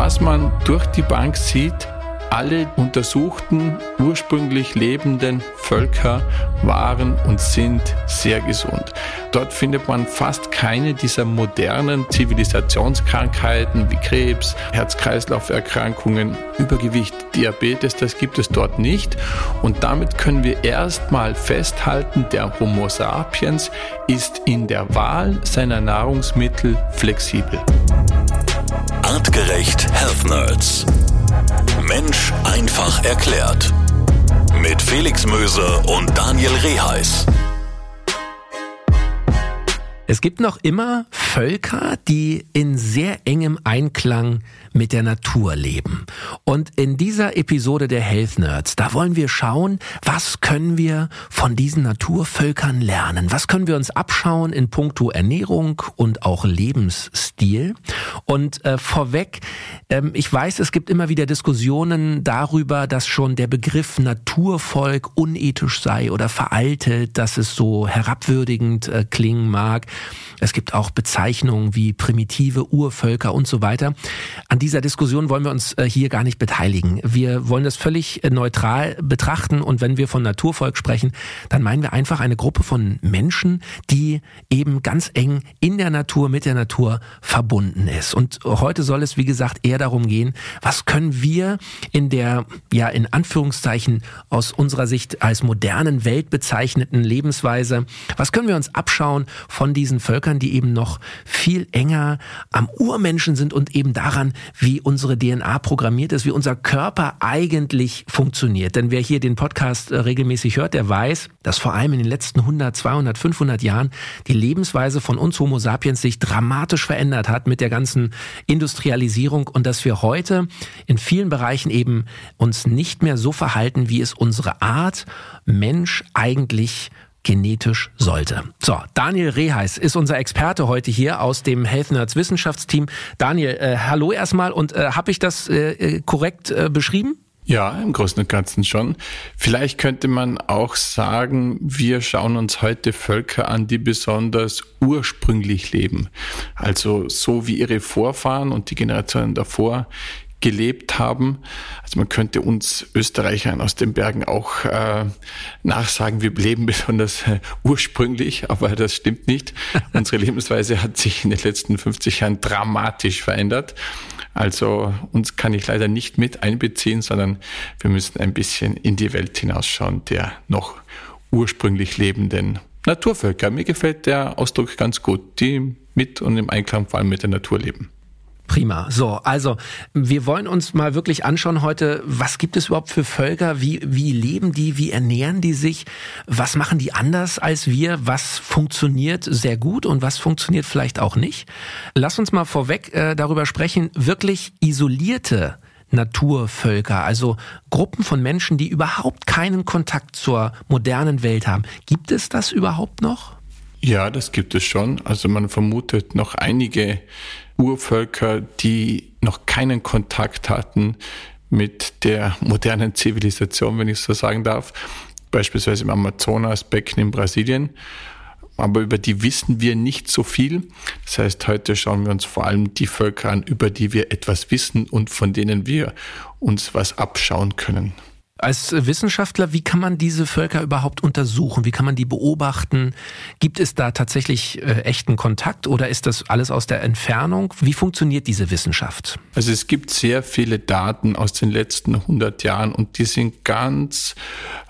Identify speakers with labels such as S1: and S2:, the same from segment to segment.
S1: was man durch die Bank sieht, alle untersuchten ursprünglich lebenden Völker waren und sind sehr gesund. Dort findet man fast keine dieser modernen Zivilisationskrankheiten wie Krebs, Herz-Kreislauf-Erkrankungen, Übergewicht, Diabetes, das gibt es dort nicht. Und damit können wir erstmal festhalten, der Homo sapiens ist in der Wahl seiner Nahrungsmittel flexibel.
S2: Artgerecht Health Nerds. Mensch einfach erklärt. Mit Felix Möse und Daniel Reheis.
S3: Es gibt noch immer Völker, die in sehr engem Einklang mit der Natur leben. Und in dieser Episode der Health Nerds, da wollen wir schauen, was können wir von diesen Naturvölkern lernen? Was können wir uns abschauen in puncto Ernährung und auch Lebensstil? Und äh, vorweg, ähm, ich weiß, es gibt immer wieder Diskussionen darüber, dass schon der Begriff Naturvolk unethisch sei oder veraltet, dass es so herabwürdigend äh, klingen mag. Es gibt auch Bezeichnungen wie primitive Urvölker und so weiter. An dieser Diskussion wollen wir uns äh, hier gar nicht beteiligen. Wir wollen das völlig äh, neutral betrachten und wenn wir von Naturvolk sprechen, dann meinen wir einfach eine Gruppe von Menschen, die eben ganz eng in der Natur, mit der Natur verbunden ist. Und heute soll es, wie gesagt, eher darum gehen, was können wir in der, ja, in Anführungszeichen aus unserer Sicht als modernen Welt bezeichneten Lebensweise, was können wir uns abschauen von diesen Völkern, die eben noch viel enger am Urmenschen sind und eben daran, wie unsere DNA programmiert ist, wie unser Körper eigentlich funktioniert. Denn wer hier den Podcast äh, regelmäßig hört, der weiß, dass vor allem in den letzten 100, 200, 500 Jahren die Lebensweise von uns Homo sapiens sich dramatisch verändert hat mit der ganzen Industrialisierung und dass wir heute in vielen Bereichen eben uns nicht mehr so verhalten, wie es unsere Art Mensch eigentlich genetisch sollte. So, Daniel Reheis ist unser Experte heute hier aus dem Health Nerds Wissenschaftsteam. Daniel, äh, hallo erstmal und äh, habe ich das äh, äh, korrekt äh, beschrieben?
S1: Ja, im Großen und Ganzen schon. Vielleicht könnte man auch sagen, wir schauen uns heute Völker an, die besonders ursprünglich leben. Also so wie ihre Vorfahren und die Generationen davor gelebt haben. Also man könnte uns Österreichern aus den Bergen auch äh, nachsagen, wir leben besonders äh, ursprünglich, aber das stimmt nicht. Unsere Lebensweise hat sich in den letzten 50 Jahren dramatisch verändert. Also uns kann ich leider nicht mit einbeziehen, sondern wir müssen ein bisschen in die Welt hinausschauen der noch ursprünglich lebenden Naturvölker. Mir gefällt der Ausdruck ganz gut, die mit und im Einklang vor allem mit der Natur leben.
S3: Prima. So, also wir wollen uns mal wirklich anschauen heute, was gibt es überhaupt für Völker, wie, wie leben die, wie ernähren die sich, was machen die anders als wir, was funktioniert sehr gut und was funktioniert vielleicht auch nicht. Lass uns mal vorweg äh, darüber sprechen, wirklich isolierte Naturvölker, also Gruppen von Menschen, die überhaupt keinen Kontakt zur modernen Welt haben. Gibt es das überhaupt noch?
S1: Ja, das gibt es schon. Also man vermutet noch einige Urvölker, die noch keinen Kontakt hatten mit der modernen Zivilisation, wenn ich so sagen darf. Beispielsweise im Amazonasbecken in Brasilien. Aber über die wissen wir nicht so viel. Das heißt, heute schauen wir uns vor allem die Völker an, über die wir etwas wissen und von denen wir uns was abschauen können.
S3: Als Wissenschaftler, wie kann man diese Völker überhaupt untersuchen? Wie kann man die beobachten? Gibt es da tatsächlich äh, echten Kontakt oder ist das alles aus der Entfernung? Wie funktioniert diese Wissenschaft?
S1: Also es gibt sehr viele Daten aus den letzten 100 Jahren und die sind ganz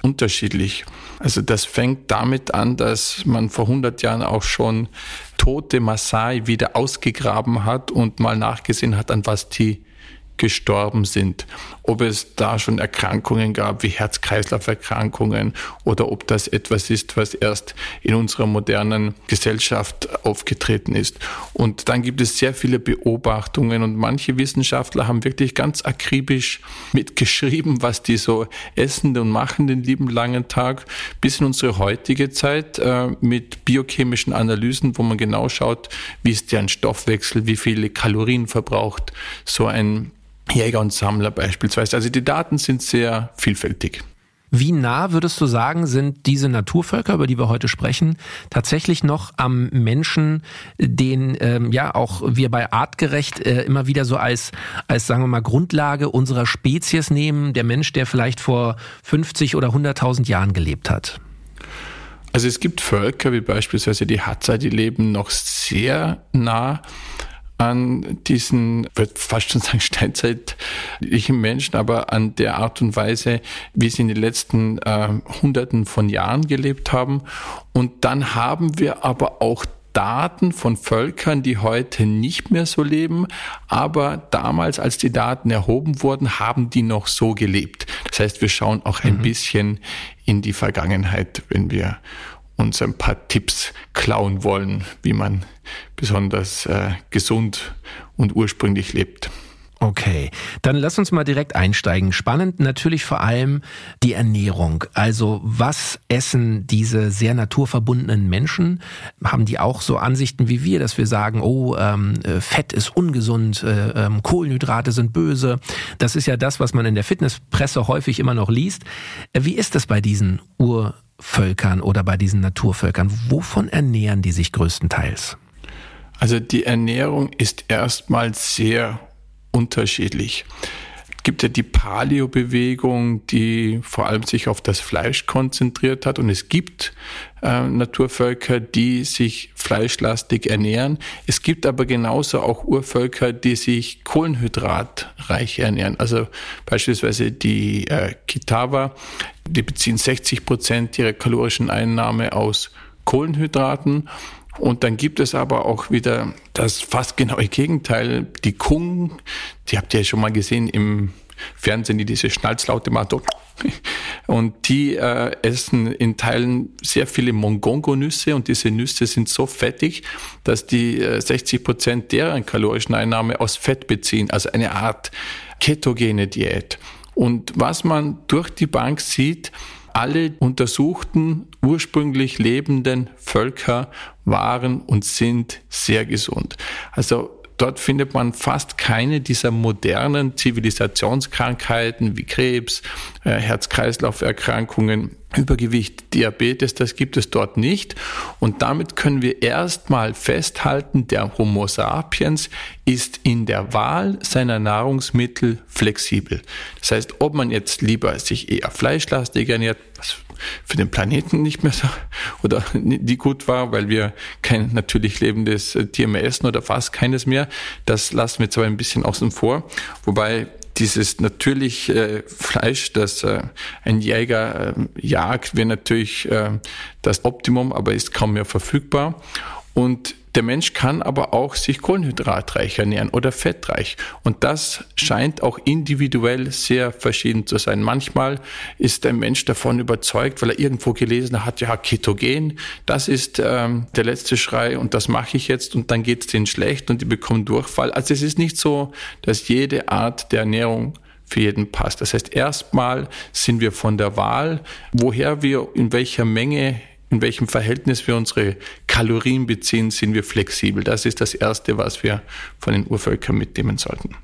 S1: unterschiedlich. Also das fängt damit an, dass man vor 100 Jahren auch schon tote Maasai wieder ausgegraben hat und mal nachgesehen hat, an was die gestorben sind. Ob es da schon Erkrankungen gab wie Herz-Kreislauf-Erkrankungen oder ob das etwas ist, was erst in unserer modernen Gesellschaft aufgetreten ist. Und dann gibt es sehr viele Beobachtungen und manche Wissenschaftler haben wirklich ganz akribisch mitgeschrieben, was die so essen und machen den lieben langen Tag bis in unsere heutige Zeit äh, mit biochemischen Analysen, wo man genau schaut, wie ist deren Stoffwechsel, wie viele Kalorien verbraucht so ein Jäger und Sammler beispielsweise. Also die Daten sind sehr vielfältig.
S3: Wie nah würdest du sagen, sind diese Naturvölker, über die wir heute sprechen, tatsächlich noch am Menschen, den ähm, ja auch wir bei artgerecht äh, immer wieder so als als sagen wir mal Grundlage unserer Spezies nehmen, der Mensch, der vielleicht vor 50 oder 100.000 Jahren gelebt hat?
S1: Also es gibt Völker wie beispielsweise die Hadza, die leben noch sehr nah an diesen, würde fast schon sagen, steinzeitlichen Menschen, aber an der Art und Weise, wie sie in den letzten äh, Hunderten von Jahren gelebt haben. Und dann haben wir aber auch Daten von Völkern, die heute nicht mehr so leben, aber damals, als die Daten erhoben wurden, haben die noch so gelebt. Das heißt, wir schauen auch ein mhm. bisschen in die Vergangenheit, wenn wir uns ein paar Tipps klauen wollen, wie man besonders äh, gesund und ursprünglich lebt.
S3: Okay, dann lass uns mal direkt einsteigen. Spannend natürlich vor allem die Ernährung. Also was essen diese sehr naturverbundenen Menschen? Haben die auch so Ansichten wie wir, dass wir sagen, oh, ähm, äh, Fett ist ungesund, äh, ähm, Kohlenhydrate sind böse. Das ist ja das, was man in der Fitnesspresse häufig immer noch liest. Äh, wie ist das bei diesen Urvölkern oder bei diesen Naturvölkern? Wovon ernähren die sich größtenteils?
S1: Also die Ernährung ist erstmal sehr unterschiedlich. Es gibt ja die Paleo-Bewegung, die vor allem sich auf das Fleisch konzentriert hat. Und es gibt äh, Naturvölker, die sich fleischlastig ernähren. Es gibt aber genauso auch Urvölker, die sich kohlenhydratreich ernähren. Also beispielsweise die äh, Kitawa, die beziehen 60 Prozent ihrer kalorischen Einnahme aus Kohlenhydraten. Und dann gibt es aber auch wieder das fast genaue Gegenteil, die Kung, die habt ihr ja schon mal gesehen im Fernsehen, die diese Schnalzlaute machen. Und die äh, essen in Teilen sehr viele Mongongo-Nüsse und diese Nüsse sind so fettig, dass die äh, 60 Prozent deren kalorischen Einnahme aus Fett beziehen, also eine Art ketogene Diät. Und was man durch die Bank sieht, alle untersuchten ursprünglich lebenden Völker waren und sind sehr gesund. Also Dort findet man fast keine dieser modernen Zivilisationskrankheiten wie Krebs, äh, Herz-Kreislauf-Erkrankungen, Übergewicht, Diabetes, das gibt es dort nicht. Und damit können wir erstmal festhalten, der Homo sapiens ist in der Wahl seiner Nahrungsmittel flexibel. Das heißt, ob man jetzt lieber sich eher fleischlastig ernährt, was für den Planeten nicht mehr so oder nie gut war, weil wir kein natürlich lebendes Tier mehr essen oder fast keines mehr. Das lassen wir zwar ein bisschen außen vor, wobei dieses natürliche Fleisch, das äh, ein Jäger äh, jagt, wäre natürlich äh, das Optimum, aber ist kaum mehr verfügbar. Und der Mensch kann aber auch sich kohlenhydratreich ernähren oder fettreich. Und das scheint auch individuell sehr verschieden zu sein. Manchmal ist ein Mensch davon überzeugt, weil er irgendwo gelesen hat, ja, Ketogen, das ist ähm, der letzte Schrei und das mache ich jetzt und dann geht es denen schlecht und die bekommen Durchfall. Also es ist nicht so, dass jede Art der Ernährung für jeden passt. Das heißt, erstmal sind wir von der Wahl, woher wir in welcher Menge in welchem Verhältnis wir unsere Kalorien beziehen, sind wir flexibel. Das ist das Erste, was wir von den Urvölkern mitnehmen sollten.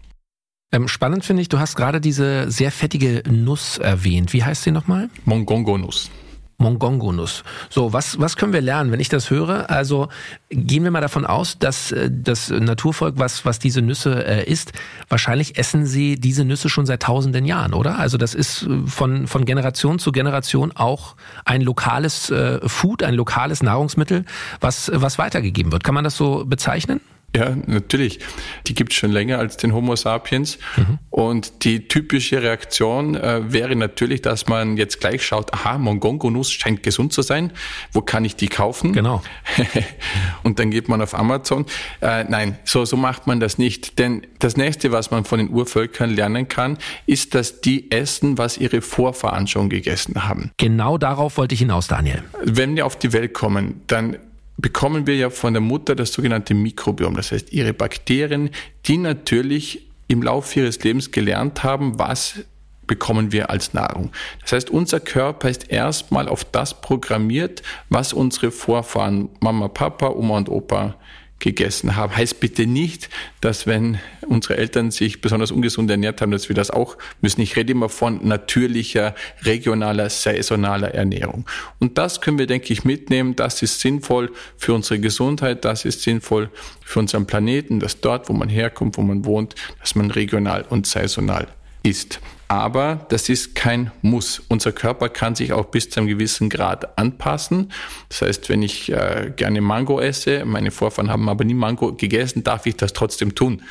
S3: Ähm, spannend finde ich, du hast gerade diese sehr fettige Nuss erwähnt. Wie heißt sie nochmal?
S1: Mongongo-Nuss.
S3: Mongongo-Nuss. So, was, was können wir lernen, wenn ich das höre? Also gehen wir mal davon aus, dass äh, das Naturvolk, was, was diese Nüsse äh, isst, wahrscheinlich essen sie diese Nüsse schon seit tausenden Jahren, oder? Also das ist äh, von, von Generation zu Generation auch ein lokales äh, Food, ein lokales Nahrungsmittel, was, was weitergegeben wird. Kann man das so bezeichnen?
S1: Ja, natürlich. Die gibt es schon länger als den Homo sapiens. Mhm. Und die typische Reaktion äh, wäre natürlich, dass man jetzt gleich schaut, aha, Mongongo-Nuss scheint gesund zu sein. Wo kann ich die kaufen?
S3: Genau.
S1: und dann geht man auf Amazon. Äh, nein, so, so macht man das nicht. Denn das nächste, was man von den Urvölkern lernen kann, ist, dass die essen, was ihre Vorfahren schon gegessen haben.
S3: Genau darauf wollte ich hinaus, Daniel.
S1: Wenn wir auf die Welt kommen, dann bekommen wir ja von der Mutter das sogenannte Mikrobiom, das heißt ihre Bakterien, die natürlich im Laufe ihres Lebens gelernt haben, was bekommen wir als Nahrung. Das heißt, unser Körper ist erstmal auf das programmiert, was unsere Vorfahren, Mama, Papa, Oma und Opa gegessen haben. Heißt bitte nicht, dass wenn unsere Eltern sich besonders ungesund ernährt haben, dass wir das auch müssen. Ich rede immer von natürlicher, regionaler, saisonaler Ernährung. Und das können wir, denke ich, mitnehmen. Das ist sinnvoll für unsere Gesundheit. Das ist sinnvoll für unseren Planeten, dass dort, wo man herkommt, wo man wohnt, dass man regional und saisonal isst. Aber das ist kein Muss. Unser Körper kann sich auch bis zu einem gewissen Grad anpassen. Das heißt, wenn ich äh, gerne Mango esse, meine Vorfahren haben aber nie Mango gegessen, darf ich das trotzdem tun,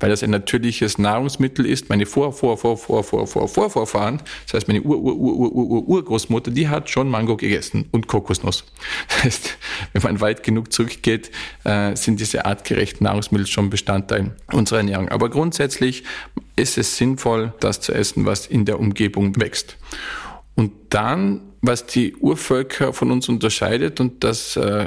S1: weil das ein natürliches Nahrungsmittel ist. Meine Vor, Vor, Vor, Vor, Vor, Vor, Vor, Vorfahren, das heißt meine Ur, Ur, Ur, Ur, Ur, Urgroßmutter, die hat schon Mango gegessen und Kokosnuss. Das heißt, wenn man weit genug zurückgeht, äh, sind diese artgerechten Nahrungsmittel schon Bestandteil unserer Ernährung. Aber grundsätzlich ist es sinnvoll, das zu essen, was in der Umgebung wächst. Und dann, was die Urvölker von uns unterscheidet, und das äh,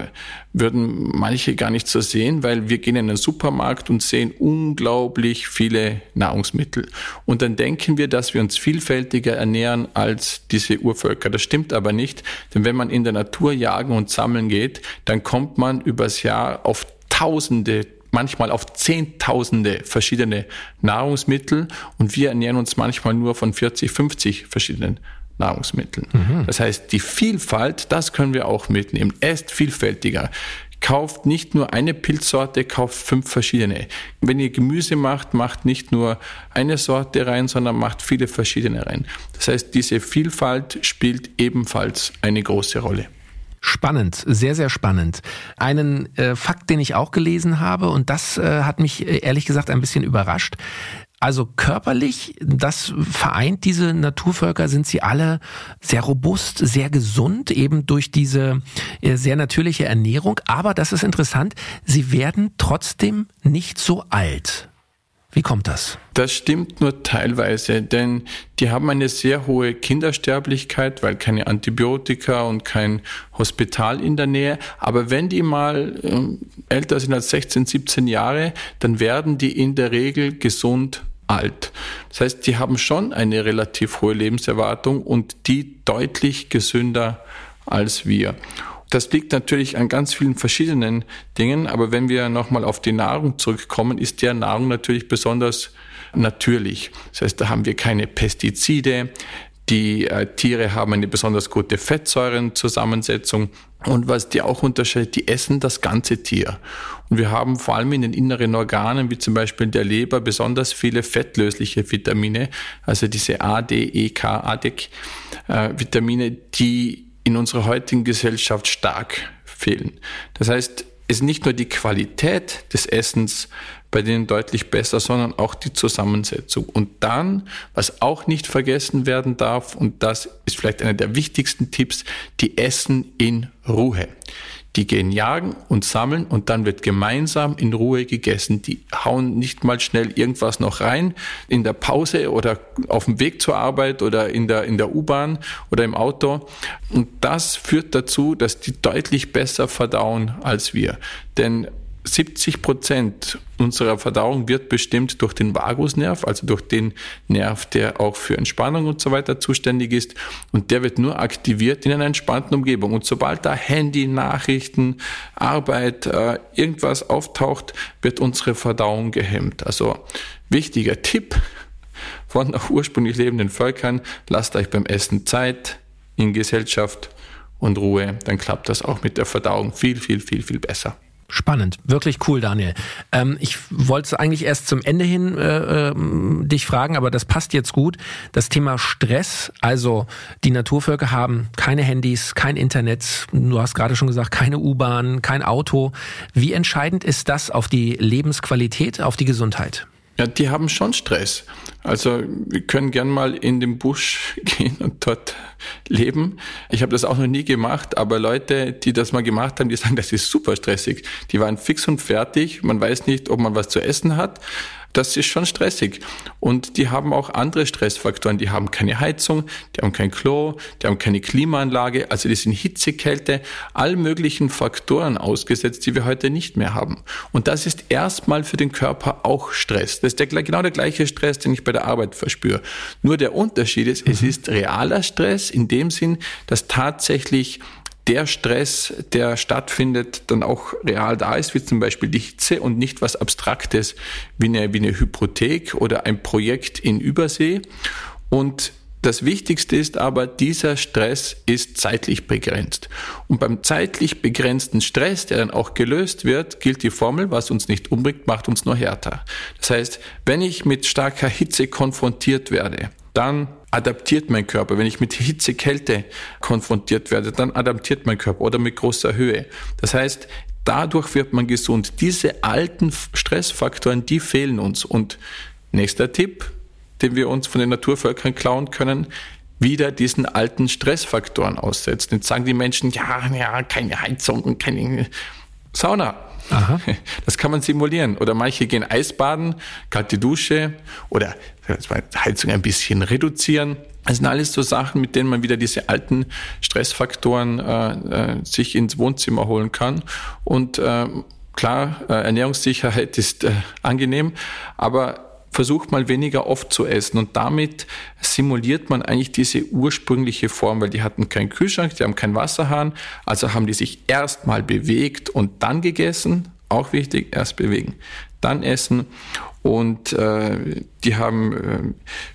S1: würden manche gar nicht so sehen, weil wir gehen in den Supermarkt und sehen unglaublich viele Nahrungsmittel. Und dann denken wir, dass wir uns vielfältiger ernähren als diese Urvölker. Das stimmt aber nicht, denn wenn man in der Natur jagen und sammeln geht, dann kommt man übers Jahr auf Tausende, manchmal auf Zehntausende verschiedene Nahrungsmittel und wir ernähren uns manchmal nur von 40, 50 verschiedenen Nahrungsmitteln. Mhm. Das heißt, die Vielfalt, das können wir auch mitnehmen. Esst vielfältiger. Kauft nicht nur eine Pilzsorte, kauft fünf verschiedene. Wenn ihr Gemüse macht, macht nicht nur eine Sorte rein, sondern macht viele verschiedene rein. Das heißt, diese Vielfalt spielt ebenfalls eine große Rolle.
S3: Spannend, sehr, sehr spannend. Einen äh, Fakt, den ich auch gelesen habe, und das äh, hat mich äh, ehrlich gesagt ein bisschen überrascht. Also körperlich, das vereint diese Naturvölker, sind sie alle sehr robust, sehr gesund, eben durch diese äh, sehr natürliche Ernährung. Aber das ist interessant, sie werden trotzdem nicht so alt. Wie kommt das?
S1: Das stimmt nur teilweise, denn die haben eine sehr hohe Kindersterblichkeit, weil keine Antibiotika und kein Hospital in der Nähe. Aber wenn die mal äh, älter sind als 16, 17 Jahre, dann werden die in der Regel gesund alt. Das heißt, die haben schon eine relativ hohe Lebenserwartung und die deutlich gesünder als wir. Das liegt natürlich an ganz vielen verschiedenen Dingen, aber wenn wir nochmal auf die Nahrung zurückkommen, ist der Nahrung natürlich besonders natürlich. Das heißt, da haben wir keine Pestizide, die äh, Tiere haben eine besonders gute Fettsäurenzusammensetzung. Und was die auch unterscheidet, die essen das ganze Tier. Und wir haben vor allem in den inneren Organen, wie zum Beispiel der Leber, besonders viele fettlösliche Vitamine, also diese A, D, E, K, ADEC, äh, die in unserer heutigen Gesellschaft stark fehlen. Das heißt, es ist nicht nur die Qualität des Essens bei denen deutlich besser, sondern auch die Zusammensetzung. Und dann, was auch nicht vergessen werden darf, und das ist vielleicht einer der wichtigsten Tipps, die essen in Ruhe. Die gehen jagen und sammeln und dann wird gemeinsam in Ruhe gegessen. Die hauen nicht mal schnell irgendwas noch rein in der Pause oder auf dem Weg zur Arbeit oder in der, in der U-Bahn oder im Auto. Und das führt dazu, dass die deutlich besser verdauen als wir. Denn 70 Prozent unserer Verdauung wird bestimmt durch den Vagusnerv, also durch den Nerv, der auch für Entspannung und so weiter zuständig ist. Und der wird nur aktiviert in einer entspannten Umgebung. Und sobald da Handy, Nachrichten, Arbeit, äh, irgendwas auftaucht, wird unsere Verdauung gehemmt. Also wichtiger Tipp von noch ursprünglich lebenden Völkern, lasst euch beim Essen Zeit in Gesellschaft und Ruhe, dann klappt das auch mit der Verdauung viel, viel, viel, viel besser.
S3: Spannend, wirklich cool, Daniel. Ähm, ich wollte eigentlich erst zum Ende hin äh, äh, dich fragen, aber das passt jetzt gut. Das Thema Stress, also die Naturvölker haben keine Handys, kein Internet, du hast gerade schon gesagt, keine U-Bahn, kein Auto. Wie entscheidend ist das auf die Lebensqualität, auf die Gesundheit?
S1: Ja, die haben schon Stress. Also wir können gern mal in den Busch gehen und dort leben. Ich habe das auch noch nie gemacht, aber Leute, die das mal gemacht haben, die sagen, das ist super stressig. Die waren fix und fertig. Man weiß nicht, ob man was zu essen hat das ist schon stressig. Und die haben auch andere Stressfaktoren. Die haben keine Heizung, die haben kein Klo, die haben keine Klimaanlage. Also die sind Hitze, Kälte, all möglichen Faktoren ausgesetzt, die wir heute nicht mehr haben. Und das ist erstmal für den Körper auch Stress. Das ist der, genau der gleiche Stress, den ich bei der Arbeit verspüre. Nur der Unterschied ist, mhm. es ist realer Stress in dem Sinn, dass tatsächlich der Stress, der stattfindet, dann auch real da ist, wie zum Beispiel die Hitze und nicht was Abstraktes wie eine, wie eine Hypothek oder ein Projekt in Übersee. Und das Wichtigste ist aber, dieser Stress ist zeitlich begrenzt. Und beim zeitlich begrenzten Stress, der dann auch gelöst wird, gilt die Formel, was uns nicht umbringt, macht uns nur härter. Das heißt, wenn ich mit starker Hitze konfrontiert werde, dann adaptiert mein Körper. Wenn ich mit Hitze, Kälte konfrontiert werde, dann adaptiert mein Körper oder mit großer Höhe. Das heißt, dadurch wird man gesund. Diese alten Stressfaktoren, die fehlen uns. Und nächster Tipp, den wir uns von den Naturvölkern klauen können, wieder diesen alten Stressfaktoren aussetzen. Jetzt sagen die Menschen, ja, ja, keine Heizung und keine Sauna. Aha. Das kann man simulieren. Oder manche gehen Eisbaden, kalte Dusche oder Heizung ein bisschen reduzieren. Das sind alles so Sachen, mit denen man wieder diese alten Stressfaktoren äh, äh, sich ins Wohnzimmer holen kann. Und äh, klar, äh, Ernährungssicherheit ist äh, angenehm, aber versucht mal weniger oft zu essen und damit simuliert man eigentlich diese ursprüngliche Form, weil die hatten keinen Kühlschrank, die haben keinen Wasserhahn, also haben die sich erstmal bewegt und dann gegessen, auch wichtig, erst bewegen, dann essen. Und äh, die haben, äh,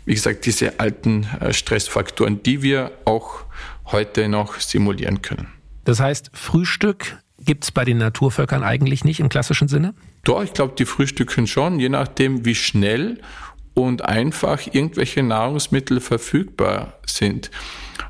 S1: wie gesagt, diese alten äh, Stressfaktoren, die wir auch heute noch simulieren können.
S3: Das heißt, Frühstück gibt es bei den Naturvölkern eigentlich nicht im klassischen Sinne?
S1: Doch, ich glaube, die frühstücken schon, je nachdem, wie schnell und einfach irgendwelche Nahrungsmittel verfügbar sind.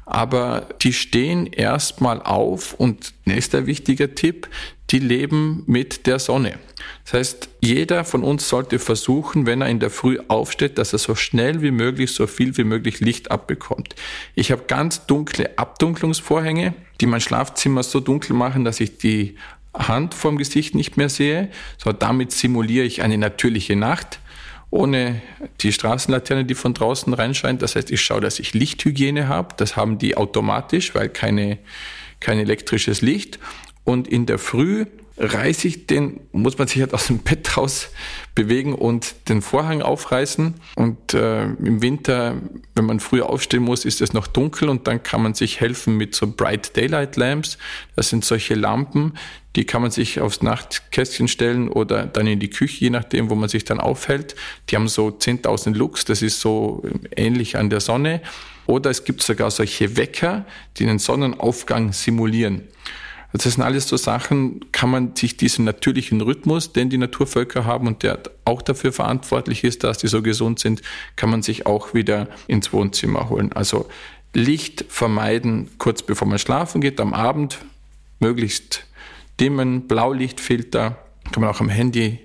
S1: Aber die stehen erstmal auf und nächster wichtiger Tipp, die leben mit der Sonne. Das heißt, jeder von uns sollte versuchen, wenn er in der Früh aufsteht, dass er so schnell wie möglich, so viel wie möglich Licht abbekommt. Ich habe ganz dunkle Abdunklungsvorhänge, die mein Schlafzimmer so dunkel machen, dass ich die Hand vorm Gesicht nicht mehr sehe. So, damit simuliere ich eine natürliche Nacht ohne die Straßenlaterne, die von draußen reinscheint. Das heißt, ich schaue, dass ich Lichthygiene habe. Das haben die automatisch, weil keine, kein elektrisches Licht. Und in der Früh reiße ich den, muss man sich halt aus dem Bett raus bewegen und den Vorhang aufreißen. Und äh, im Winter, wenn man früh aufstehen muss, ist es noch dunkel und dann kann man sich helfen mit so Bright Daylight Lamps. Das sind solche Lampen, die kann man sich aufs Nachtkästchen stellen oder dann in die Küche, je nachdem, wo man sich dann aufhält. Die haben so 10.000 Lux, das ist so ähnlich an der Sonne. Oder es gibt sogar solche Wecker, die den Sonnenaufgang simulieren. Das sind alles so Sachen, kann man sich diesen natürlichen Rhythmus, den die Naturvölker haben und der auch dafür verantwortlich ist, dass die so gesund sind, kann man sich auch wieder ins Wohnzimmer holen. Also Licht vermeiden kurz bevor man schlafen geht, am Abend möglichst dimmen, Blaulichtfilter, kann man auch am Handy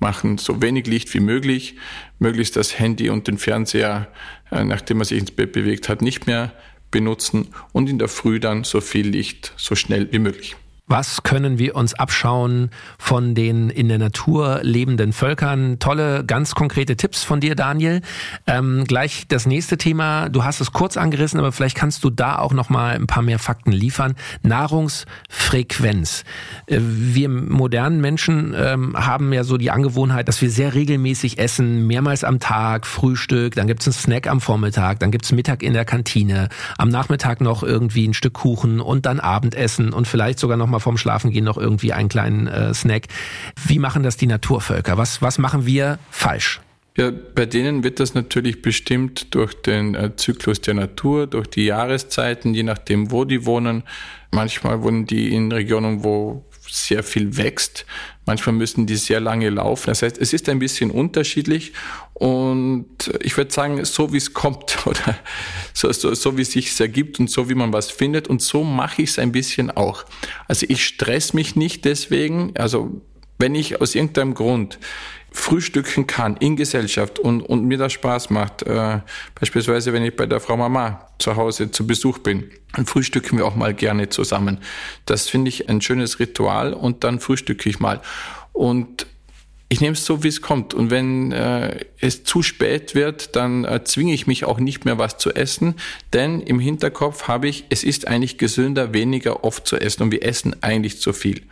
S1: machen, so wenig Licht wie möglich, möglichst das Handy und den Fernseher, äh, nachdem man sich ins Bett bewegt hat, nicht mehr benutzen und in der Früh dann so viel Licht so schnell wie möglich.
S3: Was können wir uns abschauen von den in der Natur lebenden Völkern? Tolle, ganz konkrete Tipps von dir, Daniel. Ähm, gleich das nächste Thema. Du hast es kurz angerissen, aber vielleicht kannst du da auch noch mal ein paar mehr Fakten liefern. Nahrungsfrequenz. Äh, wir modernen Menschen ähm, haben ja so die Angewohnheit, dass wir sehr regelmäßig essen, mehrmals am Tag, Frühstück, dann gibt's einen Snack am Vormittag, dann gibt's Mittag in der Kantine, am Nachmittag noch irgendwie ein Stück Kuchen und dann Abendessen und vielleicht sogar noch mal vorm Schlafengehen noch irgendwie einen kleinen äh, Snack. Wie machen das die Naturvölker? Was, was machen wir falsch?
S1: Ja, bei denen wird das natürlich bestimmt durch den äh, Zyklus der Natur, durch die Jahreszeiten, je nachdem, wo die wohnen. Manchmal wohnen die in Regionen, wo sehr viel wächst. Manchmal müssen die sehr lange laufen. Das heißt, es ist ein bisschen unterschiedlich und ich würde sagen, so wie es kommt oder so, so, so wie es sich ergibt und so wie man was findet und so mache ich es ein bisschen auch. Also ich stress mich nicht deswegen, also wenn ich aus irgendeinem Grund frühstücken kann in Gesellschaft und, und mir das Spaß macht, äh, beispielsweise wenn ich bei der Frau Mama zu Hause zu Besuch bin, dann frühstücken wir auch mal gerne zusammen. Das finde ich ein schönes Ritual und dann frühstücke ich mal. Und ich nehme es so, wie es kommt. Und wenn äh, es zu spät wird, dann äh, zwinge ich mich auch nicht mehr was zu essen, denn im Hinterkopf habe ich, es ist eigentlich gesünder, weniger oft zu essen und wir essen eigentlich zu viel.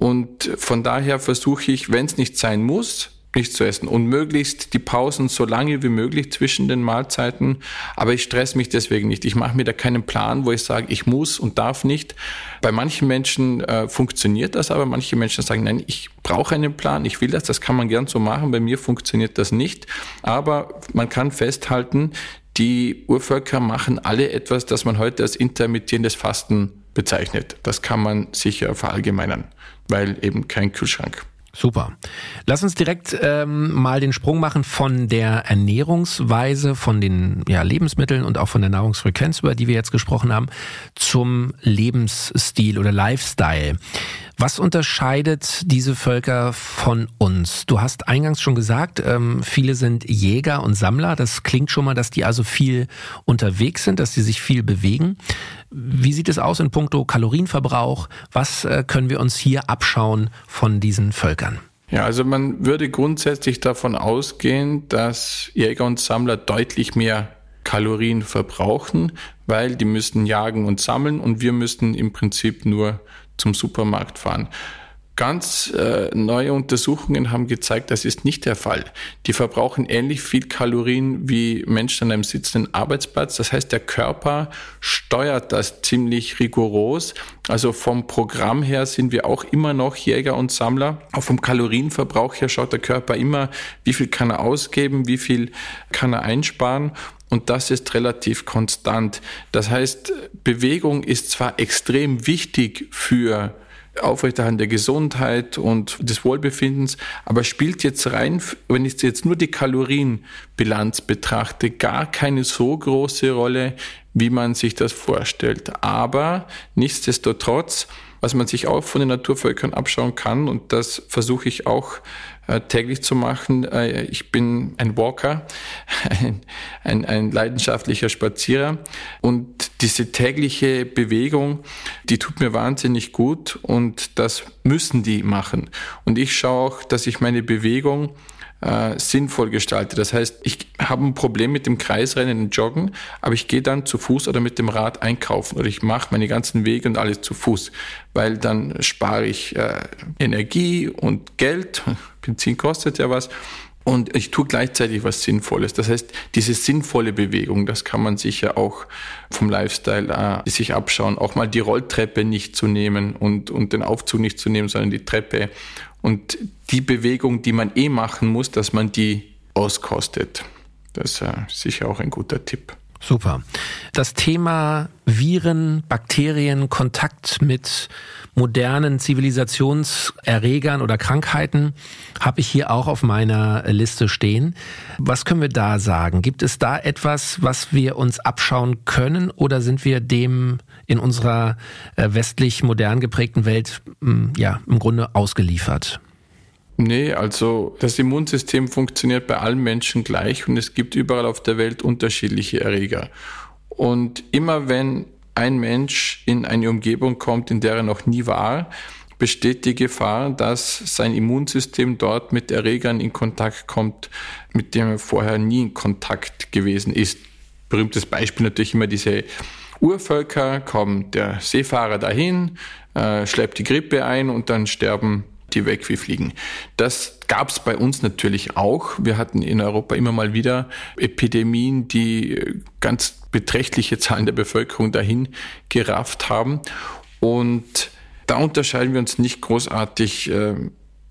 S1: Und von daher versuche ich, wenn es nicht sein muss, nichts zu essen und möglichst die Pausen so lange wie möglich zwischen den Mahlzeiten. Aber ich stress mich deswegen nicht. Ich mache mir da keinen Plan, wo ich sage, ich muss und darf nicht. Bei manchen Menschen äh, funktioniert das, aber manche Menschen sagen, nein, ich brauche einen Plan, ich will das, das kann man gern so machen. Bei mir funktioniert das nicht. Aber man kann festhalten, die Urvölker machen alle etwas, das man heute als intermittierendes Fasten bezeichnet. Das kann man sicher verallgemeinern, weil eben kein Kühlschrank.
S3: Super. Lass uns direkt ähm, mal den Sprung machen von der Ernährungsweise, von den ja, Lebensmitteln und auch von der Nahrungsfrequenz, über die wir jetzt gesprochen haben, zum Lebensstil oder Lifestyle. Was unterscheidet diese Völker von uns? Du hast eingangs schon gesagt, ähm, viele sind Jäger und Sammler. Das klingt schon mal, dass die also viel unterwegs sind, dass sie sich viel bewegen. Wie sieht es aus in puncto Kalorienverbrauch? Was äh, können wir uns hier abschauen von diesen Völkern?
S1: Ja, also man würde grundsätzlich davon ausgehen, dass Jäger und Sammler deutlich mehr Kalorien verbrauchen, weil die müssen jagen und sammeln und wir müssen im Prinzip nur zum Supermarkt fahren. Ganz äh, neue Untersuchungen haben gezeigt, das ist nicht der Fall. Die verbrauchen ähnlich viel Kalorien wie Menschen an einem sitzenden Arbeitsplatz. Das heißt, der Körper steuert das ziemlich rigoros. Also vom Programm her sind wir auch immer noch Jäger und Sammler. Auch vom Kalorienverbrauch her schaut der Körper immer, wie viel kann er ausgeben, wie viel kann er einsparen und das ist relativ konstant. Das heißt, Bewegung ist zwar extrem wichtig für Aufrechterhalten der Gesundheit und des Wohlbefindens, aber spielt jetzt rein, wenn ich jetzt nur die Kalorienbilanz betrachte, gar keine so große Rolle, wie man sich das vorstellt. Aber nichtsdestotrotz, was man sich auch von den Naturvölkern abschauen kann, und das versuche ich auch äh, täglich zu machen. Äh, ich bin ein Walker, ein, ein, ein leidenschaftlicher Spazierer und diese tägliche Bewegung, die tut mir wahnsinnig gut und das müssen die machen. Und ich schaue auch, dass ich meine Bewegung äh, sinnvoll gestalte. Das heißt, ich habe ein Problem mit dem Kreisrennen und Joggen, aber ich gehe dann zu Fuß oder mit dem Rad einkaufen oder ich mache meine ganzen Wege und alles zu Fuß, weil dann spare ich äh, Energie und Geld. Benzin kostet ja was. Und ich tue gleichzeitig was Sinnvolles. Das heißt, diese sinnvolle Bewegung, das kann man sich ja auch vom Lifestyle äh, sich abschauen. Auch mal die Rolltreppe nicht zu nehmen und, und den Aufzug nicht zu nehmen, sondern die Treppe und die Bewegung, die man eh machen muss, dass man die auskostet. Das ist äh, sicher auch ein guter Tipp.
S3: Super. Das Thema Viren, Bakterien, Kontakt mit modernen Zivilisationserregern oder Krankheiten habe ich hier auch auf meiner Liste stehen. Was können wir da sagen? Gibt es da etwas, was wir uns abschauen können oder sind wir dem in unserer äh, westlich modern geprägten Welt mm, ja im Grunde ausgeliefert?
S1: Nee, also das Immunsystem funktioniert bei allen Menschen gleich und es gibt überall auf der Welt unterschiedliche Erreger. Und immer wenn ein Mensch in eine Umgebung kommt, in der er noch nie war, besteht die Gefahr, dass sein Immunsystem dort mit Erregern in Kontakt kommt, mit dem er vorher nie in Kontakt gewesen ist. Berühmtes Beispiel natürlich immer diese Urvölker, kommt der Seefahrer dahin, äh, schleppt die Grippe ein und dann sterben die weg wie Fliegen. Das gab es bei uns natürlich auch. Wir hatten in Europa immer mal wieder Epidemien, die ganz beträchtliche Zahlen der Bevölkerung dahin gerafft haben. Und da unterscheiden wir uns nicht großartig äh,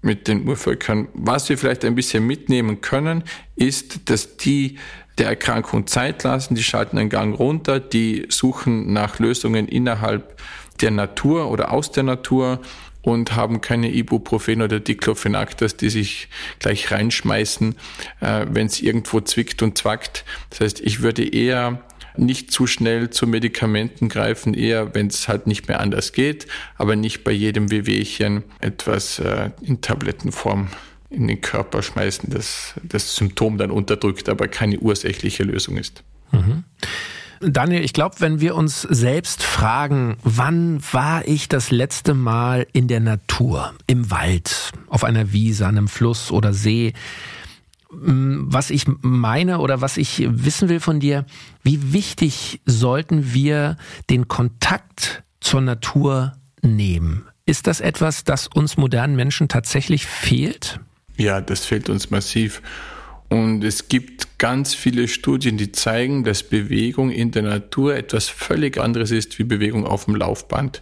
S1: mit den Urvölkern. Was wir vielleicht ein bisschen mitnehmen können, ist, dass die der Erkrankung Zeit lassen, die schalten einen Gang runter, die suchen nach Lösungen innerhalb der Natur oder aus der Natur und haben keine Ibuprofen oder Diclofenac, die sich gleich reinschmeißen, äh, wenn es irgendwo zwickt und zwackt. Das heißt, ich würde eher nicht zu schnell zu Medikamenten greifen, eher wenn es halt nicht mehr anders geht, aber nicht bei jedem Wehwehchen etwas äh, in Tablettenform in den Körper schmeißen, das das Symptom dann unterdrückt, aber keine ursächliche Lösung ist. Mhm.
S3: Daniel, ich glaube, wenn wir uns selbst fragen, wann war ich das letzte Mal in der Natur, im Wald, auf einer Wiese, an einem Fluss oder See, was ich meine oder was ich wissen will von dir, wie wichtig sollten wir den Kontakt zur Natur nehmen? Ist das etwas, das uns modernen Menschen tatsächlich fehlt?
S1: Ja, das fehlt uns massiv. Und es gibt ganz viele Studien, die zeigen, dass Bewegung in der Natur etwas völlig anderes ist wie Bewegung auf dem Laufband.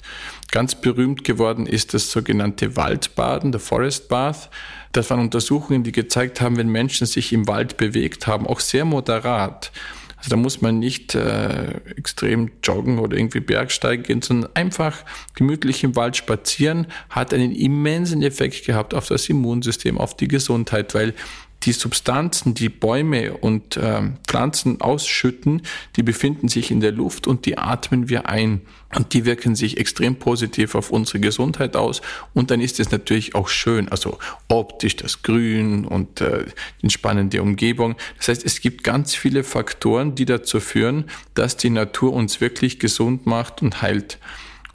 S1: Ganz berühmt geworden ist das sogenannte Waldbaden, der Forest Bath. Das waren Untersuchungen, die gezeigt haben, wenn Menschen sich im Wald bewegt haben, auch sehr moderat, also da muss man nicht äh, extrem joggen oder irgendwie Bergsteigen gehen, sondern einfach gemütlich im Wald spazieren, hat einen immensen Effekt gehabt auf das Immunsystem, auf die Gesundheit, weil die Substanzen, die Bäume und äh, Pflanzen ausschütten, die befinden sich in der Luft und die atmen wir ein. Und die wirken sich extrem positiv auf unsere Gesundheit aus. Und dann ist es natürlich auch schön, also optisch das Grün und äh, die spannende Umgebung. Das heißt, es gibt ganz viele Faktoren, die dazu führen, dass die Natur uns wirklich gesund macht und heilt.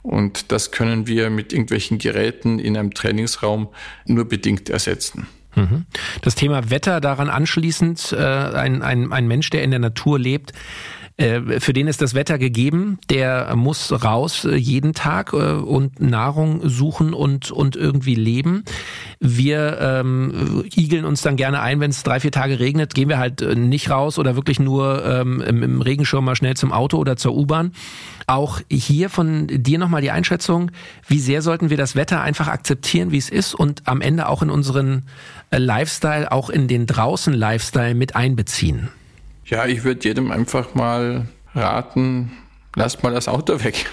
S1: Und das können wir mit irgendwelchen Geräten in einem Trainingsraum nur bedingt ersetzen.
S3: Mhm. Das Thema Wetter daran anschließend, äh, ein, ein, ein Mensch, der in der Natur lebt, äh, für den ist das Wetter gegeben, der muss raus äh, jeden Tag und Nahrung suchen und, und irgendwie leben. Wir ähm, igeln uns dann gerne ein, wenn es drei, vier Tage regnet, gehen wir halt nicht raus oder wirklich nur ähm, im, im Regenschirm mal schnell zum Auto oder zur U-Bahn. Auch hier von dir nochmal die Einschätzung, wie sehr sollten wir das Wetter einfach akzeptieren, wie es ist und am Ende auch in unseren Lifestyle, auch in den draußen Lifestyle mit einbeziehen?
S1: Ja, ich würde jedem einfach mal raten, lasst mal das Auto weg.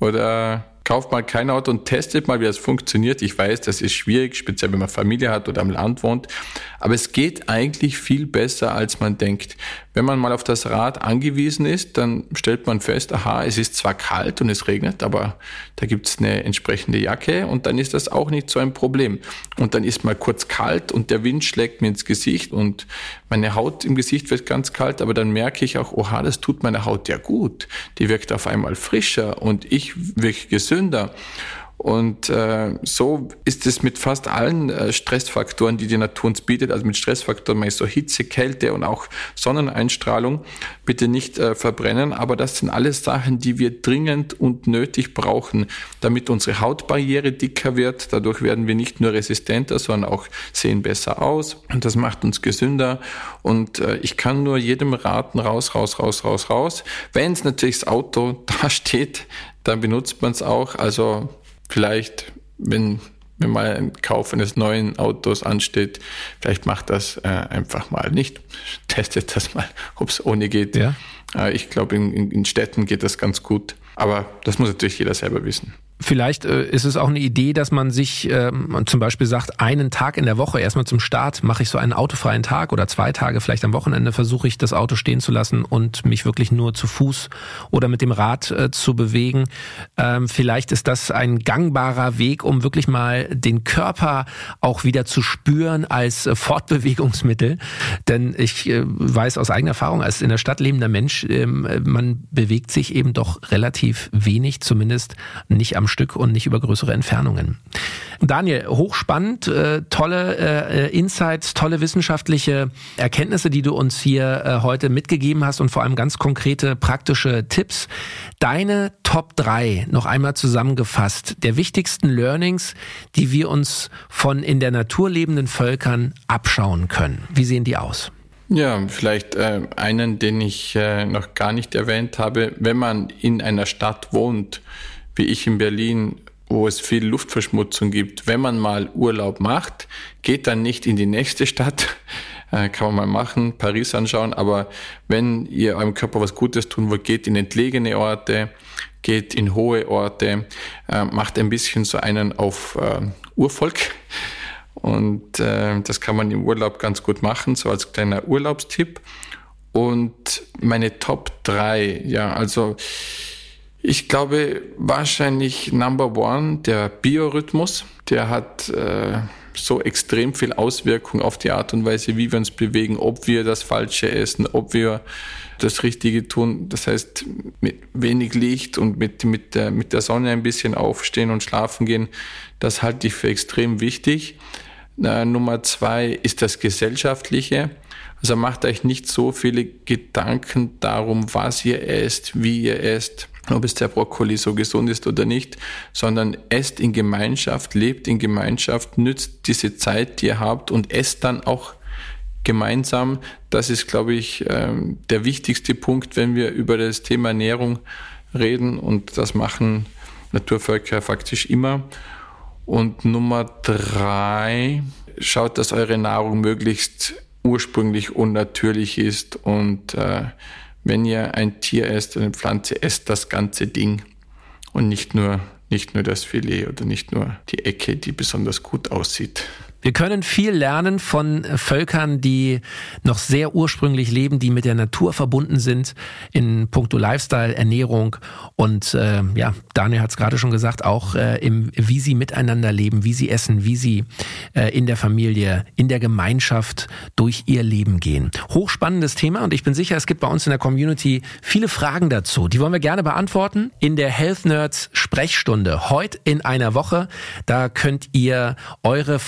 S1: Oder kauft mal kein Auto und testet mal, wie das funktioniert. Ich weiß, das ist schwierig, speziell wenn man Familie hat oder am Land wohnt. Aber es geht eigentlich viel besser, als man denkt. Wenn man mal auf das Rad angewiesen ist, dann stellt man fest, aha, es ist zwar kalt und es regnet, aber da gibt's eine entsprechende Jacke und dann ist das auch nicht so ein Problem. Und dann ist mal kurz kalt und der Wind schlägt mir ins Gesicht und meine Haut im Gesicht wird ganz kalt, aber dann merke ich auch, oha, das tut meiner Haut ja gut. Die wirkt auf einmal frischer und ich wirke gesünder. Und äh, so ist es mit fast allen äh, Stressfaktoren, die die Natur uns bietet. Also mit Stressfaktoren meine ich so Hitze, Kälte und auch Sonneneinstrahlung. Bitte nicht äh, verbrennen, aber das sind alles Sachen, die wir dringend und nötig brauchen, damit unsere Hautbarriere dicker wird. Dadurch werden wir nicht nur resistenter, sondern auch sehen besser aus. Und das macht uns gesünder. Und äh, ich kann nur jedem raten, raus, raus, raus, raus, raus. Wenn es natürlich das Auto da steht, dann benutzt man es auch. Also vielleicht, wenn, wenn mal ein Kauf eines neuen Autos ansteht, vielleicht macht das äh, einfach mal nicht. Testet das mal, ob es ohne geht. Ja. Äh, ich glaube, in, in, in Städten geht das ganz gut. Aber das muss natürlich jeder selber wissen.
S3: Vielleicht äh, ist es auch eine Idee, dass man sich ähm, zum Beispiel sagt, einen Tag in der Woche, erstmal zum Start, mache ich so einen autofreien Tag oder zwei Tage, vielleicht am Wochenende versuche ich das Auto stehen zu lassen und mich wirklich nur zu Fuß oder mit dem Rad äh, zu bewegen. Ähm, vielleicht ist das ein gangbarer Weg, um wirklich mal den Körper auch wieder zu spüren als äh, Fortbewegungsmittel. Denn ich äh, weiß aus eigener Erfahrung, als in der Stadt lebender Mensch, ähm, man bewegt sich eben doch relativ wenig, zumindest nicht am Stück und nicht über größere Entfernungen. Daniel, hochspannend, äh, tolle äh, Insights, tolle wissenschaftliche Erkenntnisse, die du uns hier äh, heute mitgegeben hast und vor allem ganz konkrete praktische Tipps. Deine Top 3 noch einmal zusammengefasst der wichtigsten Learnings, die wir uns von in der Natur lebenden Völkern abschauen können. Wie sehen die aus?
S1: Ja, vielleicht äh, einen, den ich äh, noch gar nicht erwähnt habe. Wenn man in einer Stadt wohnt, wie ich in Berlin, wo es viel Luftverschmutzung gibt, wenn man mal Urlaub macht, geht dann nicht in die nächste Stadt, äh, kann man mal machen, Paris anschauen, aber wenn ihr eurem Körper was Gutes tun wollt, geht in entlegene Orte, geht in hohe Orte, äh, macht ein bisschen so einen auf äh, Urvolk. Und das kann man im Urlaub ganz gut machen, so als kleiner Urlaubstipp. Und meine Top 3, ja, also ich glaube wahrscheinlich Number One, der Biorhythmus, der hat äh, so extrem viel Auswirkung auf die Art und Weise, wie wir uns bewegen, ob wir das Falsche essen, ob wir das Richtige tun. Das heißt, mit wenig Licht und mit, mit, der, mit der Sonne ein bisschen aufstehen und schlafen gehen, das halte ich für extrem wichtig. Äh, Nummer zwei ist das Gesellschaftliche. Also macht euch nicht so viele Gedanken darum, was ihr esst, wie ihr esst ob es der Brokkoli so gesund ist oder nicht, sondern esst in Gemeinschaft, lebt in Gemeinschaft, nützt diese Zeit, die ihr habt und esst dann auch gemeinsam. Das ist, glaube ich, ähm, der wichtigste Punkt, wenn wir über das Thema Ernährung reden und das machen Naturvölker faktisch immer. Und Nummer drei, schaut, dass eure Nahrung möglichst ursprünglich und natürlich ist und äh, wenn ihr ein Tier esst, eine Pflanze, esst das ganze Ding und nicht nur, nicht nur das Filet oder nicht nur die Ecke, die besonders gut aussieht.
S3: Wir können viel lernen von Völkern, die noch sehr ursprünglich leben, die mit der Natur verbunden sind in puncto Lifestyle, Ernährung und äh, ja, Daniel hat es gerade schon gesagt, auch äh, im, wie sie miteinander leben, wie sie essen, wie sie äh, in der Familie, in der Gemeinschaft durch ihr Leben gehen. Hochspannendes Thema und ich bin sicher, es gibt bei uns in der Community viele Fragen dazu. Die wollen wir gerne beantworten in der Health Nerds Sprechstunde heute in einer Woche. Da könnt ihr eure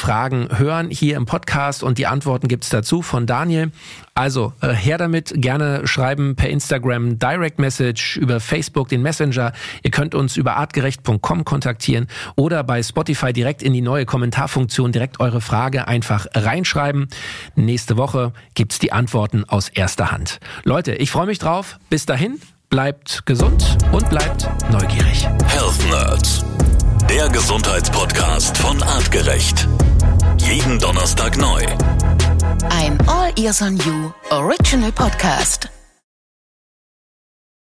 S3: Hören hier im Podcast und die Antworten gibt's dazu von Daniel. Also äh, her damit, gerne schreiben per Instagram Direct Message, über Facebook den Messenger. Ihr könnt uns über artgerecht.com kontaktieren oder bei Spotify direkt in die neue Kommentarfunktion direkt eure Frage einfach reinschreiben. Nächste Woche gibt's die Antworten aus erster Hand. Leute, ich freue mich drauf. Bis dahin, bleibt gesund und bleibt neugierig.
S2: Health Nerds, der Gesundheitspodcast von Artgerecht. Jeden Donnerstag neu.
S4: Ein All Ears on You Original Podcast.